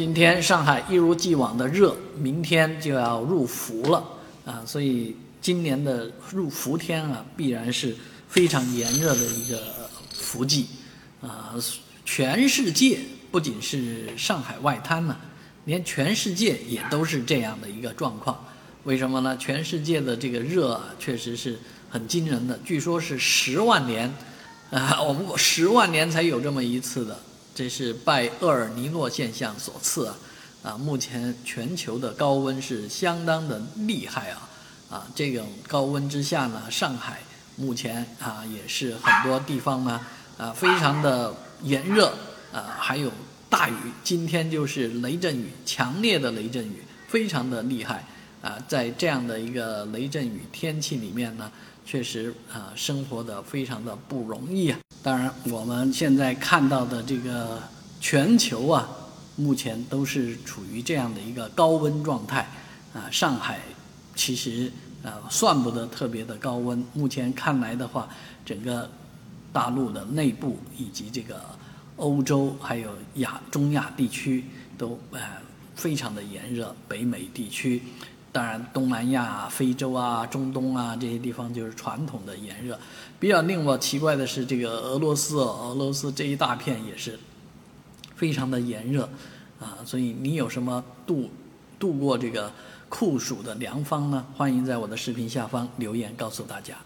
今天上海一如既往的热，明天就要入伏了啊，所以今年的入伏天啊，必然是非常炎热的一个伏季啊。全世界不仅是上海外滩呢，连全世界也都是这样的一个状况。为什么呢？全世界的这个热啊，确实是很惊人的，据说是十万年啊，我们十万年才有这么一次的。这是拜厄尔尼诺现象所赐啊，啊，目前全球的高温是相当的厉害啊，啊，这种高温之下呢，上海目前啊也是很多地方呢啊非常的炎热啊，还有大雨，今天就是雷阵雨，强烈的雷阵雨，非常的厉害啊，在这样的一个雷阵雨天气里面呢，确实啊生活的非常的不容易啊。当然，我们现在看到的这个全球啊，目前都是处于这样的一个高温状态啊。上海其实啊算不得特别的高温，目前看来的话，整个大陆的内部以及这个欧洲还有亚中亚地区都呃非常的炎热，北美地区。当然，东南亚、非洲啊、中东啊这些地方就是传统的炎热。比较令我奇怪的是，这个俄罗斯，俄罗斯这一大片也是非常的炎热啊。所以，你有什么度度过这个酷暑的良方呢？欢迎在我的视频下方留言告诉大家。